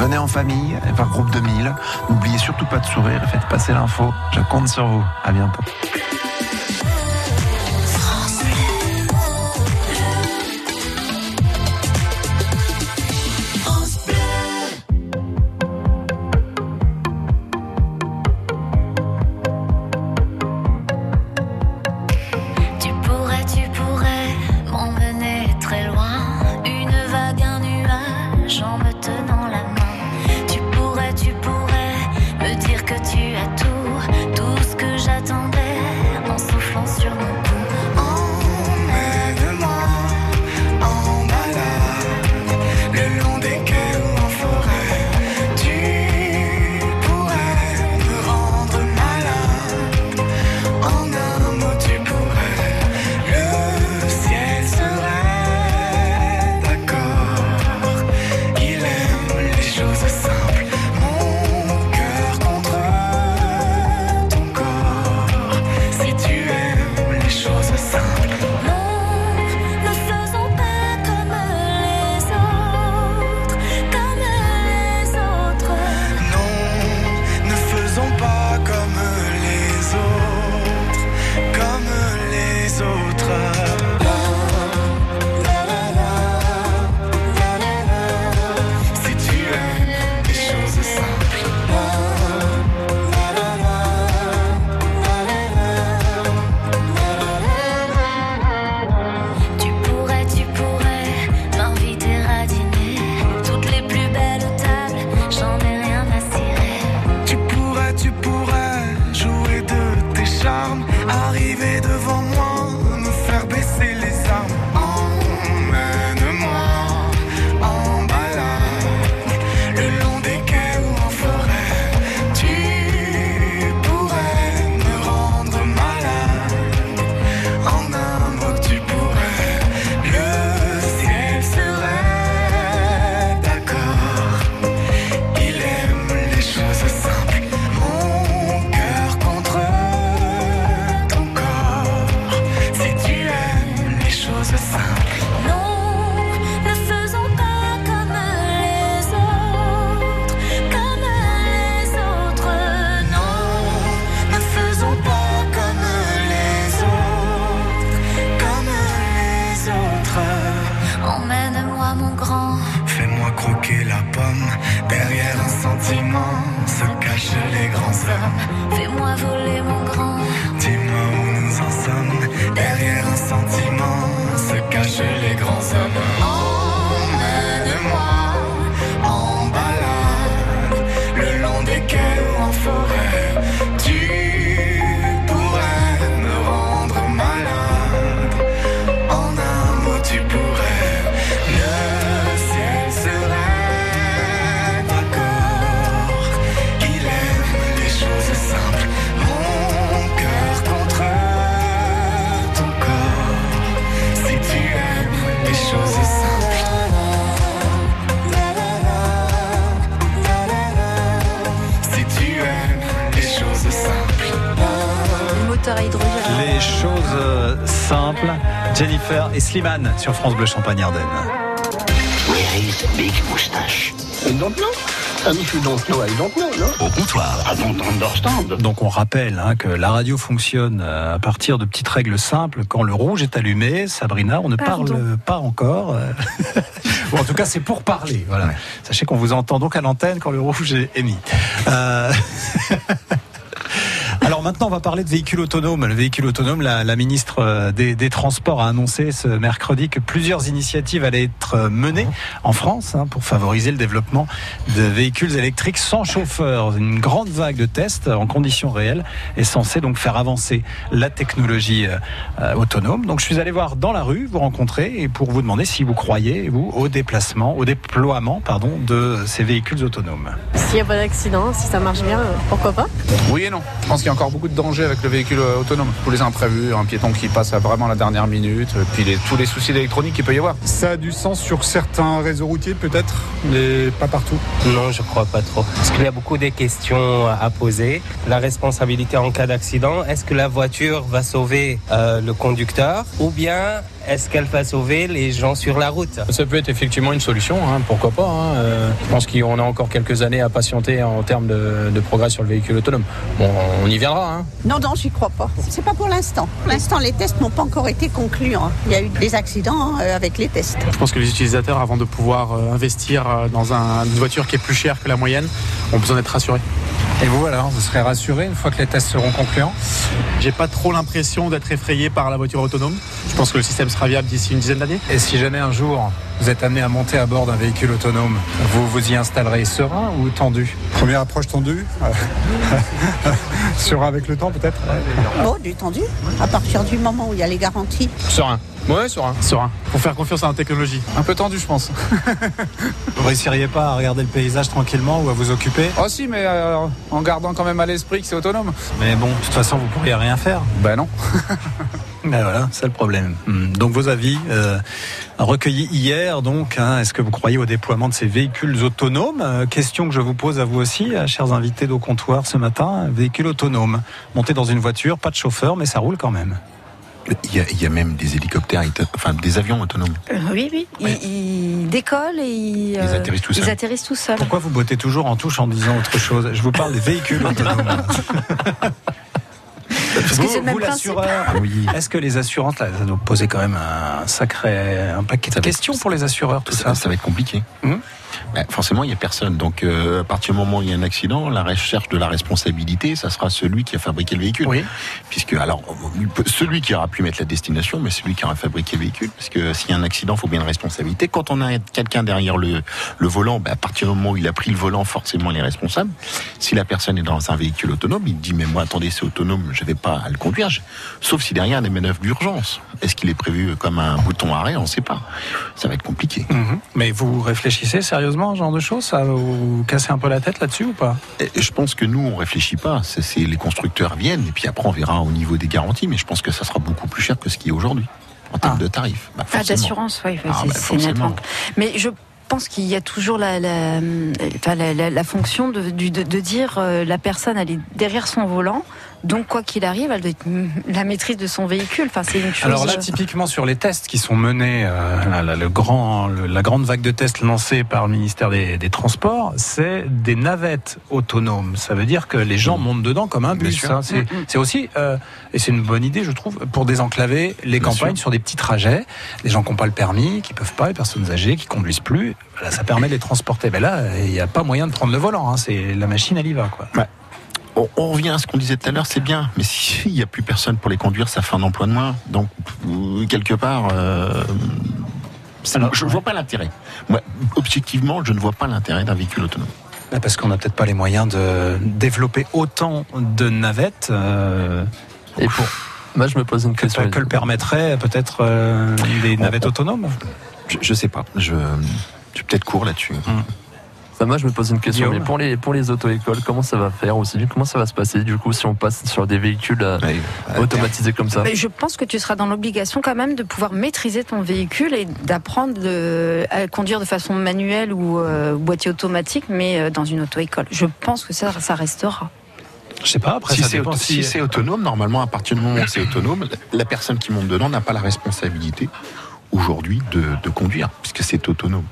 Venez en famille par groupe de 1000. N'oubliez surtout pas de sourire faites passer l'info. Je compte sur vous. À bientôt. Emmène-moi mon grand. Fais-moi croquer la pomme. Derrière un sentiment se cachent les grands hommes. Fais-moi voler mon grand. Dis-moi où nous en sommes. Derrière un sentiment se cachent les grands hommes. Emmène-moi. Les choses euh, simples. Jennifer et Slimane sur France Bleu Champagne-Ardenne. Where is Big Moustache I don't know. And if you don't know, I don't know, no? Au comptoir. I don't understand. Donc on rappelle hein, que la radio fonctionne euh, à partir de petites règles simples. Quand le rouge est allumé, Sabrina, on ne Pardon. parle pas encore. euh. Ou en tout cas, c'est pour parler. Voilà. Sachez qu'on vous entend donc à l'antenne quand le rouge est émis. Euh, Alors maintenant, on va parler de véhicules autonomes. Le véhicule autonome, la, la ministre euh, des, des Transports a annoncé ce mercredi que plusieurs initiatives allaient être menées en France hein, pour favoriser le développement de véhicules électriques sans chauffeur. Une grande vague de tests en conditions réelles est censée donc faire avancer la technologie euh, euh, autonome. Donc je suis allé voir dans la rue, vous rencontrer et pour vous demander si vous croyez, vous, au déplacement, au déploiement, pardon, de ces véhicules autonomes. S'il n'y a pas d'accident, si ça marche bien, pourquoi pas? Oui et non. Je pense qu'il y a encore beaucoup de dangers avec le véhicule euh, autonome. Tous les imprévus, un piéton qui passe à vraiment la dernière minute, euh, puis les- tous les soucis d'électronique qu'il peut y avoir. Ça a du sens sur certains réseaux routiers peut-être, mais pas partout. Non, je crois pas trop. Parce qu'il y a beaucoup de questions à poser. La responsabilité en cas d'accident, est-ce que la voiture va sauver euh, le conducteur ou bien est-ce qu'elle va sauver les gens sur la route? Ça peut être effectivement une solution, hein, pourquoi pas. hein. Euh, je pense qu'on a encore quelques années à patienter en termes de, de progrès sur le véhicule autonome. Bon, on y viendra. Hein. Non, non, j'y crois pas. C'est pas pour l'instant. Pour l'instant, les tests n'ont pas encore été concluants. Il y a eu des accidents euh, avec les tests. Je pense que les utilisateurs, avant de pouvoir euh, investir dans un- une voiture qui est plus chère que la moyenne, ont besoin d'être rassurés. Et vous alors, vous serez rassuré une fois que les tests seront concluants? J'ai pas trop l'impression d'être effrayé par la voiture autonome. Je pense que le système sera viable d'ici une dizaine d'années. Et si jamais un jour vous êtes amené à monter à bord d'un véhicule autonome, vous vous y installerez serein ou tendu Première approche tendue, sera avec le temps peut-être. Bon, du tendu. À partir du moment où il y a les garanties. Serein. Ouais, serein. Serein. Pour faire confiance à la technologie. Un peu tendu, je pense. Vous réussiriez pas à regarder le paysage tranquillement ou à vous occuper Oh si, mais euh, en gardant quand même à l'esprit que c'est autonome. Mais bon, de toute façon, vous pourriez rien faire. Ben non. Ben voilà, c'est le problème. Hmm. Donc vos avis euh, recueillis hier, donc, hein, est-ce que vous croyez au déploiement de ces véhicules autonomes? Euh, Question que je vous pose à vous aussi, euh, chers invités d'au comptoir ce matin. Véhicule autonome, monté dans une voiture, pas de chauffeur, mais ça roule quand même. Il y a, il y a même des hélicoptères, enfin des avions autonomes. Euh, oui, oui. Ils, ils décollent et ils, euh, atterrissent tout ils seuls. atterrissent tout seuls. Pourquoi vous bottez toujours en touche en disant autre chose? Je vous parle des véhicules autonomes. Parce que Vous- c'est le même vous, principe. l'assureur, Est-ce que les assurances, là, ça doit poser quand même un sacré, un paquet de questions pour les assureurs, tout ça. Ça, ça va être compliqué. Ben, forcément, il n'y a personne. Donc, euh, à partir du moment où il y a un accident, la recherche de la responsabilité, ça sera celui qui a fabriqué le véhicule. Oui. Puisque, alors, celui qui aura pu mettre la destination, mais celui qui aura fabriqué le véhicule. Parce que s'il y a un accident, il faut bien une responsabilité. Quand on a quelqu'un derrière le, le volant, ben, à partir du moment où il a pris le volant, forcément, il est responsable. Si la personne est dans un véhicule autonome, il dit, mais moi, attendez, c'est autonome, je vais pas le conduire. Sauf si derrière, il y a des manœuvres d'urgence. Est-ce qu'il est prévu comme un bouton arrêt? On ne sait pas. Ça va être compliqué. Mhm. Mais vous réfléchissez sérieusement à ce genre de choses Ça vous cassez un peu la tête là-dessus ou pas? Et Je pense que nous, on réfléchit pas. C'est c'est- les constructeurs viennent et puis après on verra au niveau des garanties. Mais je pense que ça sera beaucoup plus cher que ce qui est aujourd'hui en termes de tarifs. Bah, Ah, d'assurance, oui, Ah, c'est bah, nettement. Mais je pense qu'il y a toujours la, la, enfin, la, la- la fonction de, de dire euh, la personne elle est derrière son volant, Donc quoi qu'il arrive, elle doit être mm, la maîtrise de son véhicule. Enfin, c'est une chose. Alors là, typiquement sur les tests qui sont menés, euh, la, la- le grand, le- la grande vague de tests lancée par le ministère des, des Transports, c'est des navettes autonomes. Ça veut dire que les gens montent dedans comme un bus. hein. C'est c'est aussi, euh, et c'est une bonne idée, je trouve, pour désenclaver les Bien campagnes sûr. sur des petits trajets. Les gens qui n'ont pas le permis, qui peuvent pas, les personnes âgées, qui conduisent plus. Voilà, ça permet de les transporter. Mais là, il n'y a pas moyen de prendre le volant. hein. C'est la machine, elle y va, quoi. Ouais. On, on revient à ce qu'on disait tout à l'heure, c'est bien, mais s'il n'y a plus personne pour les conduire, ça fait un emploi de moins. Donc, euh, quelque part, euh, je ne vois pas l'intérêt. Moi, objectivement, je ne vois pas l'intérêt d'un véhicule autonome. Bah, Parce qu'on n'a peut-être pas les moyens de développer autant de navettes. euh, Et pour. Moi, je me pose une que, question. que le permettrait peut-être euh, des navettes autonomes? Je, je sais pas. Je, je suis peut-être court là-dessus. Enfin, moi, je me pose une question. Guillaume Mais pour les, pour les auto-écoles, comment ça va faire aussi? Comment ça va se passer du coup si on passe sur des véhicules euh, automatisés comme ça? Mais je pense que tu seras dans l'obligation quand même de pouvoir maîtriser ton véhicule et d'apprendre à conduire de façon manuelle ou euh, boîtier automatique, mais euh, dans une auto-école. Je pense que ça, ça restera. Je sais pas, après si ça c'est auto- si c'est autonome, normalement, à partir du moment où c'est autonome, la personne qui monte dedans n'a pas la responsabilité aujourd'hui de, de conduire, puisque c'est autonome.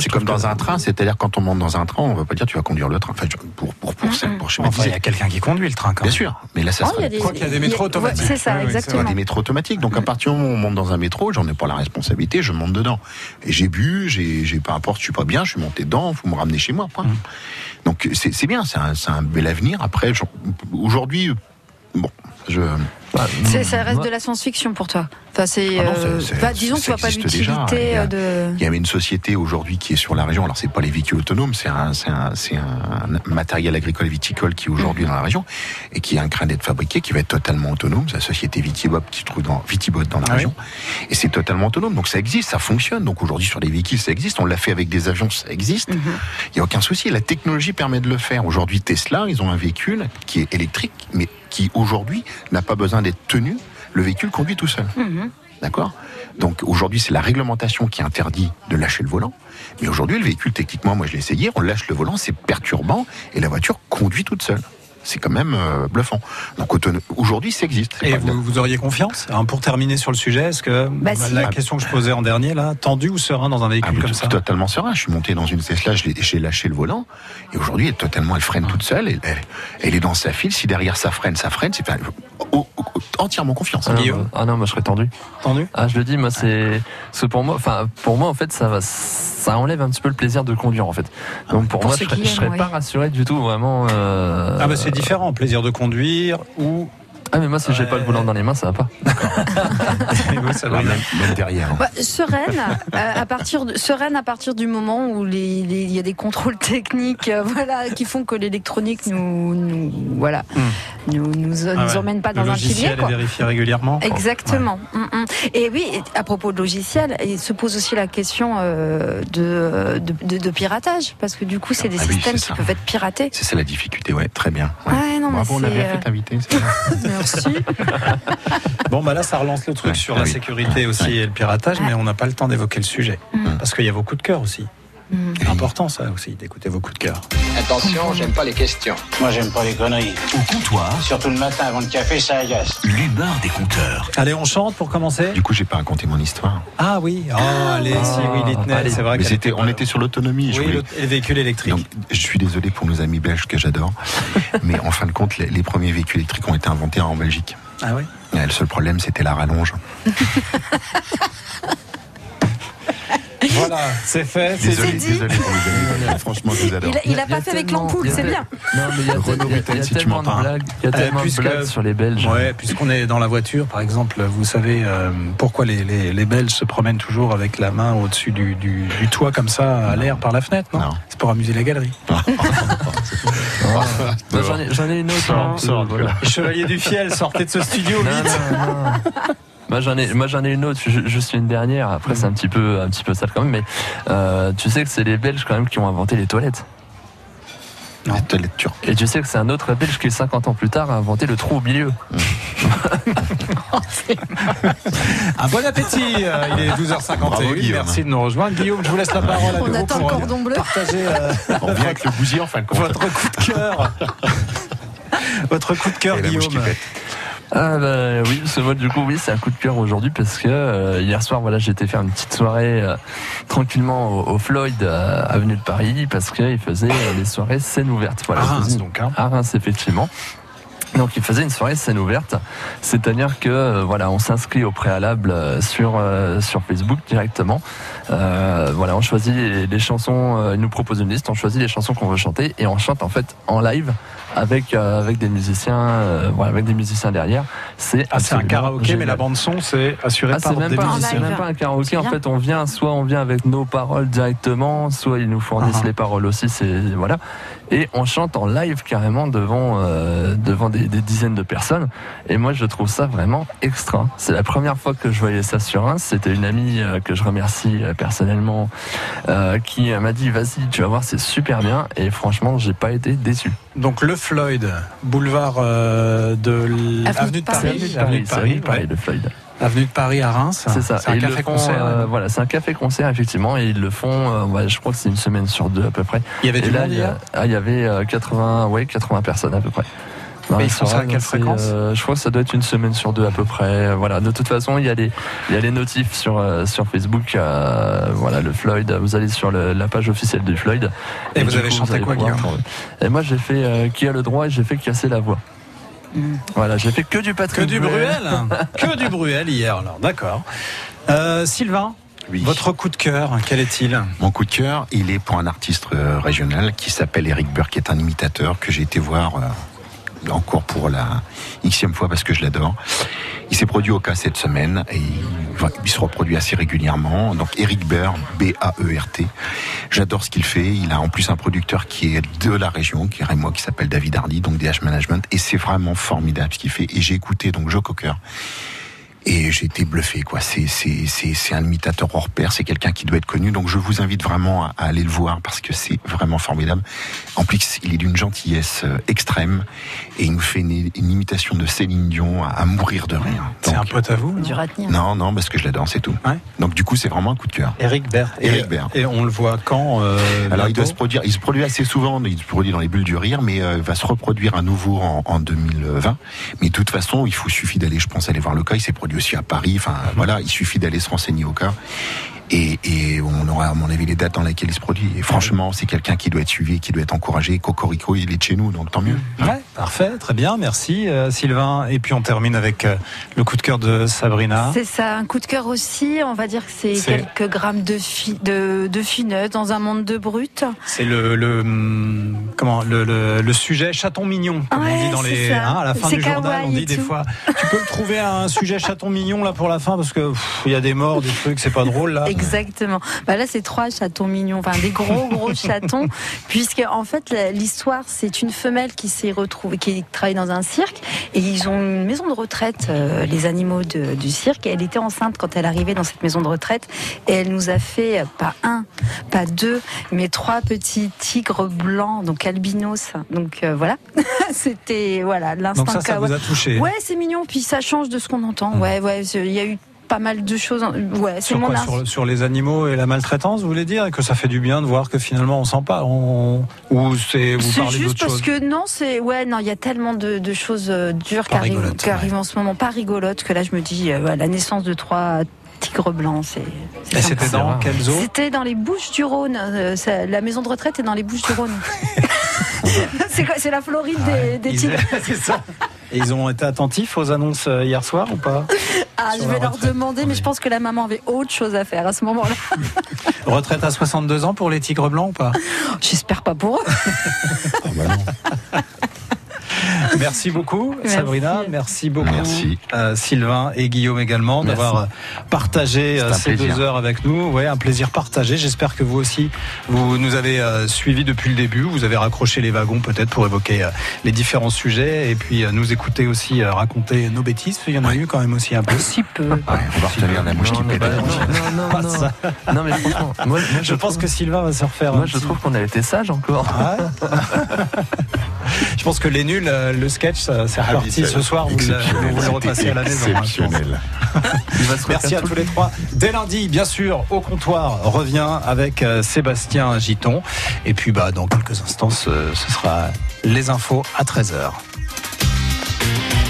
C'est comme dans un train, c'est-à-dire quand on monte dans un train, on ne va pas dire tu vas conduire le train. Enfin, je- pour pour pour, pour, pour Enfin, il y a quelqu'un qui conduit le train quand Bien même. sûr, mais là ça Oh, sera il y a des- Quoi qu'il y a des métros automatiques. ouais, c'est ça, exactement. Il y a des métros automatiques. Donc à partir du moment où on monte dans un métro, j'en ai pas la responsabilité, je monte dedans. Et j'ai bu, j'ai, j'ai peu importe, je suis pas bien, je suis monté dedans, faut me ramener chez moi. point. Mmh. Donc c'est, c'est bien, c'est un, c'est un bel avenir. Après, aujourd'hui, bon, je. C'est- ça reste de la science-fiction pour toi. Enfin, c'est, Ah non, euh, c'est- c'est- bah, disons que tu vois pas l'utilité Il y a- euh, de. Il y avait une société aujourd'hui qui est sur la région. Alors c'est pas les véhicules autonomes, c'est un, c'est un, un matériel agricole et viticole qui est aujourd'hui dans la région et qui est en train d'être fabriqué, qui va être totalement autonome. C'est la société Vitibot qui se trouve dans Vitibot dans la Ah oui. région et c'est totalement autonome. Donc ça existe, ça fonctionne. Donc aujourd'hui sur les véhicules ça existe. On l'a fait avec des avions, ça existe. Il y a aucun souci. La technologie permet de le faire. Aujourd'hui Tesla, ils ont un véhicule qui est électrique, mais qui aujourd'hui n'a pas besoin d'être tenu. Le véhicule conduit tout seul. Mhm. D'accord? Donc aujourd'hui, c'est la réglementation qui interdit de lâcher le volant. Mais aujourd'hui, le véhicule, techniquement, moi je l'ai essayé, on lâche le volant, c'est perturbant et la voiture conduit toute seule. C'est quand même euh, bluffant. Donc aujourd'hui, ça existe. Et vous, vous auriez confiance hein, Pour terminer sur le sujet, est-ce que Bah, si. la question que je posais en dernier, là, tendu ou serein dans un Ah, véhicule comme ça? totalement serein. Je suis monté dans une Tesla, j'ai lâché le volant, et aujourd'hui, elle totalement, elle freine toute seule, elle, elle- elle est dans sa file. Si derrière ça freine, ça freine. C'est entièrement confiance. Ah non, Guillaume bah- ah non, moi je serais tendu. Tendu Ah, je le dis, moi c'est, parce que pour moi, enfin pour moi en fait, ça va, ça enlève un petit peu le plaisir de conduire en fait. Donc pour, Pour moi, je serais, je serais pas rassuré du tout vraiment. euh, Ah bah c'est différent, plaisir de conduire ou Ah mais moi si j'ai pas le volant dans les mains, ça va pas. Oui, ça être- même, même derrière. Bah, sereine, euh, à partir de, sereine à partir du moment où il y a des contrôles techniques, euh, voilà, qui font que l'électronique nous, nous- voilà, nous, nous, nous Ah ouais. emmène pas le dans un logiciel est quoi. vérifié régulièrement. Exactement. Mm, mm. Et oui, à propos de logiciel, il se pose aussi la question euh, de, de, de- de piratage, parce que du coup, c'est des Ah oui, systèmes qui ça. peuvent être piratés. C'est ça la difficulté, ouais, très bien. Ouais. Ouais, non, mais on euh, fait t'inviter. Merci. Bon bah là ça relance le truc Ouais, sur ah la oui. sécurité aussi et le piratage, mais on n'a pas le temps d'évoquer le sujet parce qu'il y a vos coups de cœur aussi. C'est important ça aussi d'écouter vos coups de cœur. Attention, j'aime pas les questions. Moi, j'aime pas les conneries. Au comptoir, Surtout le matin avant le café, ça agace. l'humeur des compteurs. Allez on chante pour commencer. Du coup, j'ai pas raconté mon histoire. Ah oui, oh, allez si oui allez. c'est vrai Mais c'était, on était sur l'autonomie. je Oui, voulais- le- les véhicules électriques. Donc, je suis désolé pour nos amis belges que j'adore, mais en fin de compte, les, les premiers véhicules électriques ont été inventés en Belgique. Ah oui. Le seul problème, c'était la rallonge. Voilà, c'est fait, c'est Désolé, dit. désolé pour les amis. Franchement, je vous adore. Il a, il a a pas fait avec l'ampoule, c'est bien. Non mais il y a, Renaud a- il a Bretagne, si tu tellement de m'entends. blagues, il y a Euh, tellement de puisque- blagues sur les Belges. Ouais, puisqu'on est dans la voiture, par exemple, vous savez euh, pourquoi les, les, les Belges se promènent toujours avec la main au-dessus du, du, du toit comme ça, à l'air par la fenêtre, non, Non. C'est pour amuser la galerie. J'en ai, j'en ai une autre. Sors, hein. sors, Voilà. Les Chevaliers du Fiel, sortez de ce studio Non, vite. Moi j'en ai, moi j'en ai une autre. ju- Juste une dernière. Après c'est un petit peu, un petit peu sale quand même. Mais euh, tu sais que c'est les Belges quand même qui ont inventé les toilettes. La toilette turque. Et tu sais que c'est un autre Belge qui 50 ans plus tard a inventé le trou au milieu. Un bon appétit, euh, il est 12h51. Bravo. Merci de nous rejoindre. Guillaume, je vous laisse la parole à On nouveau attend pour le cordon bleu. partager euh, On vient avec le en fin de compte. votre coup de cœur. Votre coup de cœur, Guillaume. Ah bah oui, ce moi du coup oui c'est un coup de cœur aujourd'hui parce que euh, hier soir voilà j'étais faire une petite soirée euh, tranquillement au, au Floyd euh, avenue de Paris parce qu'il faisait euh, des soirées scène ouverte. Voilà, À Reims, donc, hein. À Reims effectivement. Donc il faisait une soirée scène ouverte, c'est-à-dire que euh, voilà on s'inscrit au préalable euh, sur euh, sur Facebook directement. Euh, voilà on choisit les, les chansons, euh, il nous propose une liste, on choisit les chansons qu'on veut chanter et on chante en fait en live avec euh, avec des musiciens, euh, voilà avec des musiciens derrière. C'est Ah, c'est un karaoké, mais la bande-son, c'est assuré Ah, par c'est même, des pas, musiciens. c'est même pas un karaoké. En fait, on vient, soit on vient avec nos paroles directement, soit ils nous fournissent Ah. les paroles aussi. C'est voilà. Et on chante en live carrément devant euh, devant des, des dizaines de personnes. Et moi, je trouve ça vraiment extra. C'est la première fois que je voyais ça sur un. C'était une amie euh, que je remercie euh, personnellement euh, qui m'a dit "Vas-y, tu vas voir, c'est super bien." Et franchement, j'ai pas été déçu. Donc le Floyd, boulevard euh, de l- Avenue avenue de de Paris, avenue de Paris, Paris, le Floyd. avenue de Paris à Reims. C'est ça. C'est un Et ils le café font, concert. euh, voilà, c'est un café concert effectivement, et ils le font. euh, ouais, je crois que c'est une semaine sur deux à peu près. Il y avait Et du là, monde il y, a- ah, il y avait euh, 80, ouais, 80 personnes à peu près. Mais la ils font ça soirée, à quelle fréquence euh, Je crois que ça doit être une semaine sur deux à peu près. Voilà. De toute façon, il y a les, il y a les notifs sur euh, sur Facebook. euh, voilà, le Floyd. Vous allez sur le- la page officielle du Floyd. Et vous avez chanté allez quoi, Guillaume. Et moi, j'ai fait euh, qui a le droit et j'ai fait casser la voix. Voilà, j'ai fait que du Que Patrick du Bruel. Bruel Que du Bruel hier, alors, d'accord. Euh, Sylvain, Oui. votre coup de cœur, quel est-il? Mon coup de cœur, il est pour un artiste euh, régional qui s'appelle Eric Burke, qui est un imitateur que j'ai été voir euh, encore pour la xème fois parce que je l'adore. Il s'est produit au cas cette semaine et il, se reproduit assez régulièrement. Donc Eric Burke, B-A-E-R-T. J'adore ce qu'il fait. Il a en plus un producteur qui est de la région, qui est moi, qui s'appelle David Hardy, donc DH Management. Et c'est vraiment formidable ce qu'il fait. Et j'ai écouté donc Joe Cocker. Et j'ai été bluffé, quoi. C'est, c'est, c'est, c'est un imitateur hors pair, c'est quelqu'un qui doit être connu. Donc je vous invite vraiment à, à aller le voir parce que c'est vraiment formidable. En plus, il est d'une gentillesse euh, extrême et il nous fait une, une imitation de Céline Dion à, à mourir de rire. C'est un pote à vous non Dur à tenir. non, non, parce que je l'adore, c'est tout. Ouais. Donc du coup, c'est vraiment un coup de cœur. Eric Bert. Eric et, Bert. Et on le voit quand euh, Alors il doit se produire, il se produit assez souvent, il se produit dans les bulles du rire, mais euh, il va se reproduire à nouveau en, en 2020. Mais de toute façon, il faut suffit d'aller, je pense, aller voir le cas. Il s'est produit aussi à Paris. Enfin voilà, il suffit d'aller se renseigner au cas. Et, et on aura à mon avis les dates dans lesquelles il se produit. Et franchement, c'est quelqu'un qui doit être suivi, qui doit être encouragé. Cocorico, il est de chez nous, donc tant mieux. Ouais, parfait, très bien, merci euh, Sylvain. Et puis on termine avec euh, le coup de cœur de Sabrina. C'est ça, un coup de cœur aussi. On va dire que c'est quelques grammes de, fi- de, de finesse dans un monde de brut. C'est le, le hum, comment le, le, le sujet chaton mignon, comme on Ouais, dit dans c'est les ça. hein, à la fin du journal, on dit des tout. fois. Tu peux me trouver un sujet chaton mignon là pour la fin parce que il y a des morts, des trucs, c'est pas drôle là. Exactement. Bah là, c'est trois chatons mignons, enfin des gros gros chatons, puisque en fait l'histoire, c'est une femelle qui s'est retrouvée, qui travaille dans un cirque, et ils ont une maison de retraite, euh, les animaux de- du cirque. Et elle était enceinte quand elle arrivait dans cette maison de retraite, et elle nous a fait euh, pas un, pas deux, mais trois petits tigres blancs, donc albinos. Donc euh, voilà, c'était voilà l'instant. Donc ça, ça vous a touché. Ouais, c'est mignon, puis ça change de ce qu'on entend. Ouais, ouais, il y a eu pas mal de choses. Ouais, c'est Sur quoi sur, sur les animaux et la maltraitance, vous voulez dire et que ça fait du bien de voir que finalement on sent pas, on, ou c'est vous parlez juste parce chose. que non, c'est ouais, non, il y a tellement de, de choses euh, dures qui arrivent, arrivent en ce moment, pas rigolotes, que là je me dis, euh, ouais, la naissance de trois tigres blancs, c'est. Et c'était dans quelle zone C'était dans les Bouches du Rhône. euh, ça- la maison de retraite est dans les Bouches du Rhône. c'est quoi C'est la Floride des, des Ils- tigres. c'est ça. Et ils ont été attentifs aux annonces euh, hier soir ou pas Ah, Sur je vais leur retraite. demander, mais je pense que la maman avait autre chose à faire à ce moment-là. Retraite à 62 ans pour les tigres blancs ou pas? J'espère pas pour eux. Merci beaucoup Merci. Sabrina, merci beaucoup Merci. euh, Sylvain et Guillaume également d'avoir euh, partagé euh, ces plaisir. deux heures avec nous. Ouais, un plaisir partagé. J'espère que vous aussi vous nous avez suivis depuis le début. Vous avez raccroché les wagons peut-être pour évoquer les différents sujets et puis nous écouter aussi raconter nos bêtises. Il y en a eu quand même aussi un peu. Si peu. Ouais, on va retenir la mouche qui pète. non, non, Pas non, ça. non. Non, mais franchement, moi, moi, Je pense que Sylvain va se refaire. moi je petit- trouve qu'on a été sage encore. Ouais. Je pense que les nuls, euh, le sketch, ça- c'est Ah reparti ce soir. Vous, vous le repassez à la maison. hein. Exceptionnel. Merci à tous les trois. Dès lundi, bien sûr, au comptoir revient avec euh, Sébastien Giton. Et puis, bah, dans quelques instants, ce, ce sera les infos à 13h. Thank